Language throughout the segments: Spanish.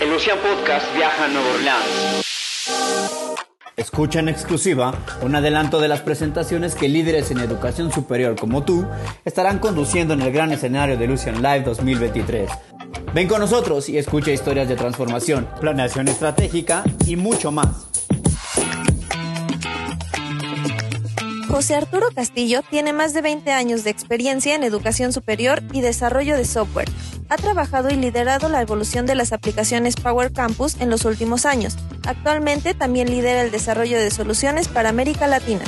El Lucian Podcast viaja a Nueva Orleans. Escucha en exclusiva un adelanto de las presentaciones que líderes en educación superior como tú estarán conduciendo en el gran escenario de Lucian Live 2023. Ven con nosotros y escucha historias de transformación, planeación estratégica y mucho más. José Arturo Castillo tiene más de 20 años de experiencia en educación superior y desarrollo de software ha trabajado y liderado la evolución de las aplicaciones Power Campus en los últimos años. Actualmente también lidera el desarrollo de soluciones para América Latina.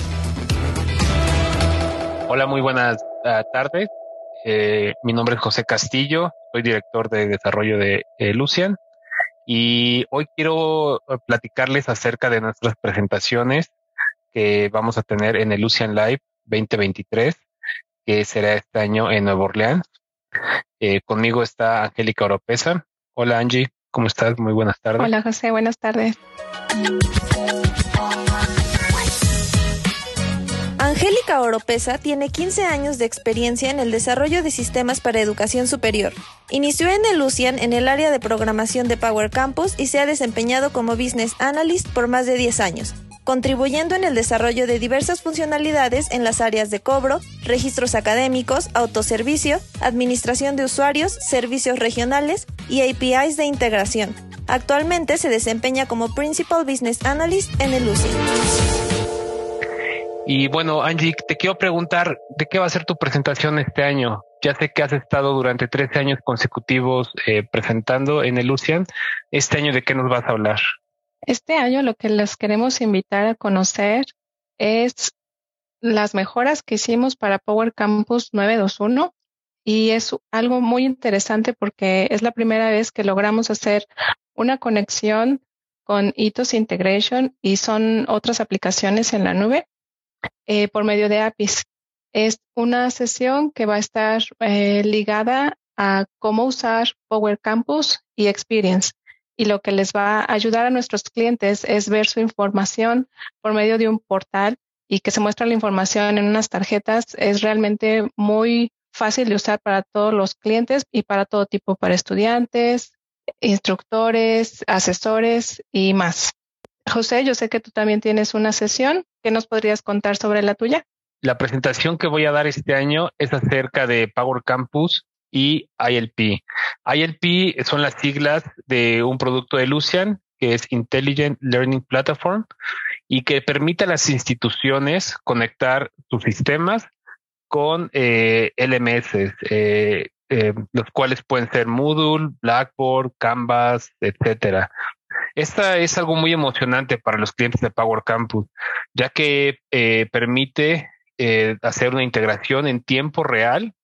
Hola, muy buenas ah, tardes. Eh, mi nombre es José Castillo, soy director de desarrollo de eh, Lucian y hoy quiero eh, platicarles acerca de nuestras presentaciones que vamos a tener en el Lucian Live 2023, que será este año en Nueva Orleans. Eh, conmigo está Angélica Oropesa. Hola Angie, ¿cómo estás? Muy buenas tardes. Hola José, buenas tardes. Angélica Oropesa tiene 15 años de experiencia en el desarrollo de sistemas para educación superior. Inició en el Lucian en el área de programación de Power Campus y se ha desempeñado como Business Analyst por más de 10 años contribuyendo en el desarrollo de diversas funcionalidades en las áreas de cobro, registros académicos, autoservicio, administración de usuarios, servicios regionales y APIs de integración. Actualmente se desempeña como Principal Business Analyst en el UCI. Y bueno, Angie, te quiero preguntar, ¿de qué va a ser tu presentación este año? Ya sé que has estado durante 13 años consecutivos eh, presentando en el Lucian. Este año, ¿de qué nos vas a hablar? Este año lo que les queremos invitar a conocer es las mejoras que hicimos para Power Campus 921 y es algo muy interesante porque es la primera vez que logramos hacer una conexión con Ethos Integration y son otras aplicaciones en la nube eh, por medio de APIs. Es una sesión que va a estar eh, ligada a cómo usar Power Campus y Experience y lo que les va a ayudar a nuestros clientes es ver su información por medio de un portal y que se muestra la información en unas tarjetas. Es realmente muy fácil de usar para todos los clientes y para todo tipo, para estudiantes, instructores, asesores y más. José, yo sé que tú también tienes una sesión. ¿Qué nos podrías contar sobre la tuya? La presentación que voy a dar este año es acerca de Power Campus y ILP. ILP son las siglas de un producto de Lucian que es Intelligent Learning Platform y que permite a las instituciones conectar sus sistemas con eh, LMS, eh, eh, los cuales pueden ser Moodle, Blackboard, Canvas, etcétera. Esta es algo muy emocionante para los clientes de Power Campus, ya que permite hacer una integración en tiempo real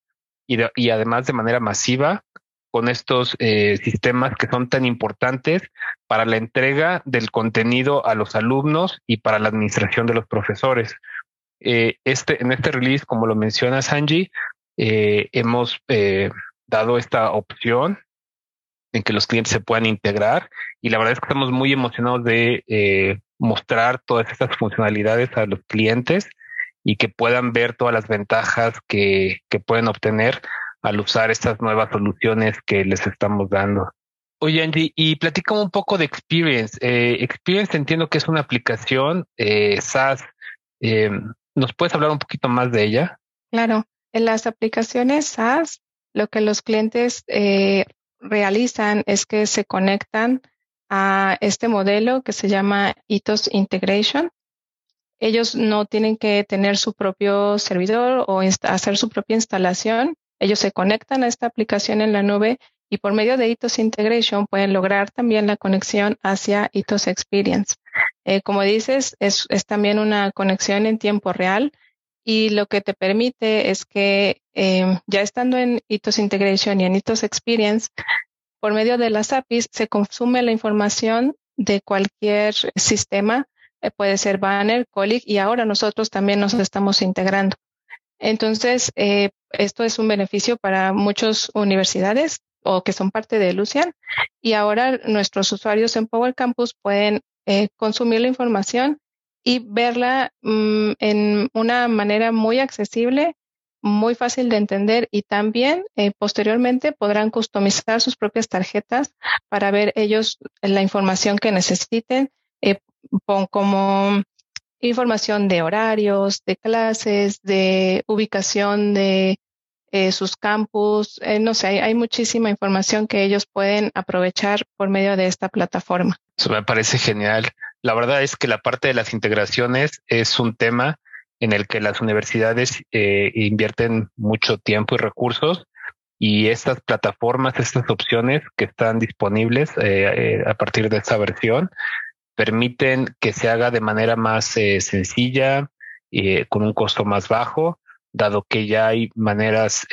y, además de manera masiva con estos eh, sistemas que son tan importantes para la entrega del contenido a los alumnos y para la administración de los profesores. Eh, este, en este release, como lo menciona Sanji, eh, hemos dado esta opción en que los clientes se puedan integrar y la verdad es que estamos muy emocionados de mostrar todas estas funcionalidades a los clientes y que puedan ver todas las ventajas que, que pueden obtener al usar estas nuevas soluciones que les estamos dando. Oye, Andy, y platicamos un poco de Experience. Eh, Experience entiendo que es una aplicación eh, SaaS. Eh, ¿Nos puedes hablar un poquito más de ella? Claro, en las aplicaciones SaaS, lo que los clientes realizan es que se conectan a este modelo que se llama Ethos Integration ellos no tienen que tener su propio servidor o hacer su propia instalación. Ellos se conectan a esta aplicación en la nube y por medio de Ethos Integration pueden lograr también la conexión hacia Ethos Experience. Eh, como dices, es, también una conexión en tiempo real y lo que te permite es que em, ya estando en Ethos Integration y en Ethos Experience, por medio de las APIs se consume la información de cualquier sistema puede ser Banner, Colic y ahora nosotros también nos estamos integrando. Entonces, eh, esto es un beneficio para muchas universidades o que son parte de Lucian y ahora nuestros usuarios en Power Campus pueden eh, consumir la información y verla mm, en una manera muy accesible, muy fácil de entender y también eh, posteriormente podrán customizar sus propias tarjetas para ver ellos la información que necesiten, eh, como información de horarios, de clases, de ubicación de eh, sus campus, no sé, hay, hay, muchísima información que ellos pueden aprovechar por medio de esta plataforma. Eso me parece genial. La verdad es que la parte de las integraciones es un tema en el que las universidades eh, invierten mucho tiempo y recursos y estas plataformas, estas opciones que están disponibles eh, eh, a partir de esta versión permiten que se haga de manera más sencilla y con un costo más bajo, dado que ya hay maneras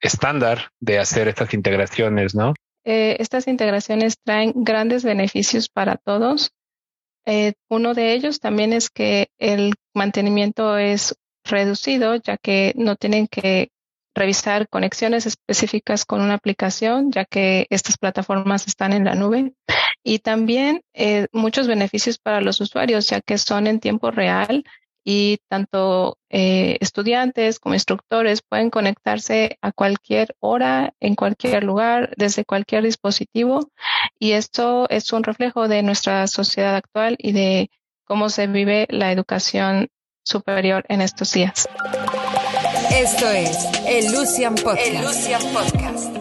estándar de hacer estas integraciones, ¿no? estas integraciones traen grandes beneficios para todos eh, uno de ellos también es que el mantenimiento es reducido, ya que no tienen que revisar conexiones específicas con una aplicación, ya que estas plataformas están en la nube. Y también eh, muchos beneficios para los usuarios, ya que son en tiempo real y tanto eh, estudiantes como instructores pueden conectarse a cualquier hora, en cualquier lugar, desde cualquier dispositivo. Y esto es un reflejo de nuestra sociedad actual y de cómo se vive la educación superior en estos días. Esto es el Lucian Podcast. El Lucian Podcast.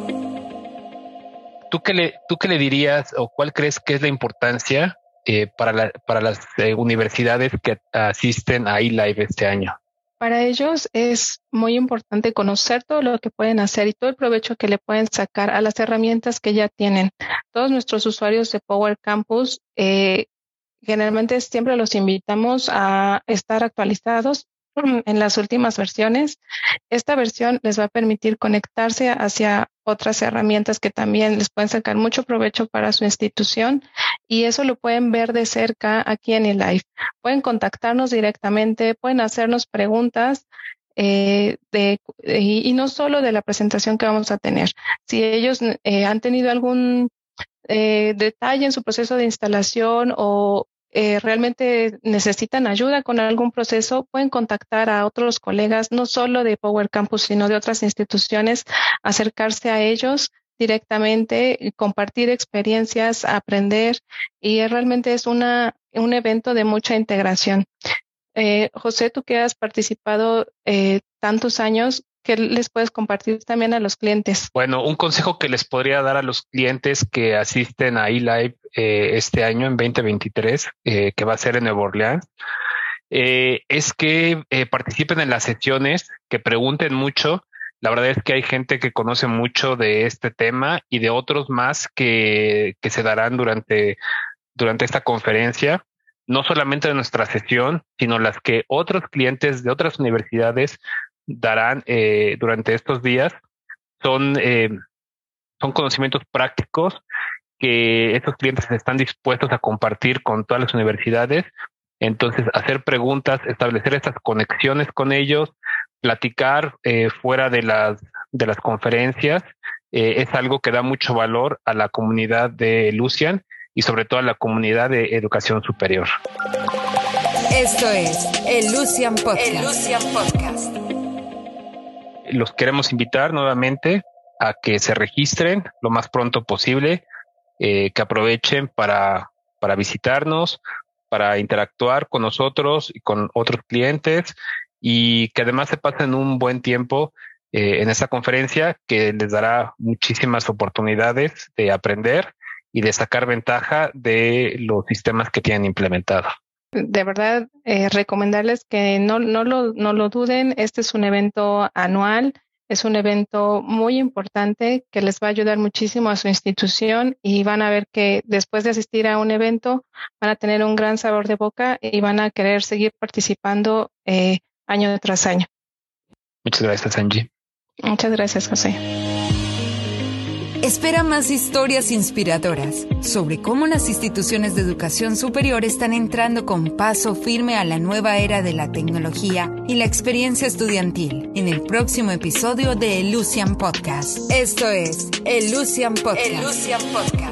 ¿Tú qué, le, ¿Tú qué le dirías o cuál crees que es la importancia eh, para, para las eh, universidades que asisten a eLive este año? Para ellos es muy importante conocer todo lo que pueden hacer y todo el provecho que le pueden sacar a las herramientas que ya tienen. Todos nuestros usuarios de Power Campus eh, generalmente siempre los invitamos a estar actualizados en las últimas versiones. Esta versión les va a permitir conectarse hacia otras herramientas que también les pueden sacar mucho provecho para su institución y eso lo pueden ver de cerca aquí en el live. Pueden contactarnos directamente, pueden hacernos preguntas eh, y, no solo de la presentación que vamos a tener. Si ellos eh, han tenido algún eh, detalle en su proceso de instalación o eh, realmente necesitan ayuda con algún proceso, pueden contactar a otros colegas, no solo de Power Campus, sino de otras instituciones, acercarse a ellos directamente, compartir experiencias, aprender y realmente es una, un evento de mucha integración. Eh, José, tú que has participado eh, tantos años, ¿Qué les puedes compartir también a los clientes? Bueno, un consejo que les podría dar a los clientes que asisten a eLive eh, este año en 2023, eh, que va a ser en Nueva Orleans, eh, es que participen en las sesiones, que pregunten mucho. La verdad es que hay gente que conoce mucho de este tema y de otros más que, que se darán durante, durante esta conferencia no solamente de nuestra sesión, sino las que otros clientes de otras universidades darán eh, durante estos días son, eh, son conocimientos prácticos que estos clientes están dispuestos a compartir con todas las universidades. Entonces, hacer preguntas, establecer estas conexiones con ellos, platicar eh, fuera de las, de las conferencias, es algo que da mucho valor a la comunidad de Lucian y sobre todo a la comunidad de educación superior. Esto es el Lucian Podcast. El Lucian Podcast los queremos invitar nuevamente a que se registren lo más pronto posible, eh, que aprovechen para, para visitarnos, para interactuar con nosotros y con otros clientes y que además se pasen un buen tiempo eh, en esta conferencia que les dará muchísimas oportunidades de aprender y de sacar ventaja de los sistemas que tienen implementados de verdad eh, recomendarles que no, no, lo, no lo duden. Este es un evento anual, es un evento muy importante que les va a ayudar muchísimo a su institución y van a ver que después de asistir a un evento van a tener un gran sabor de boca y van a querer seguir participando eh, año tras año. Muchas gracias, Angie. Muchas gracias, José. Espera más historias inspiradoras sobre cómo las instituciones de educación superior están entrando con paso firme a la nueva era de la tecnología y la experiencia estudiantil en el próximo episodio de El Lucian Podcast. Esto es El Lucian Podcast. El Lucian Podcast.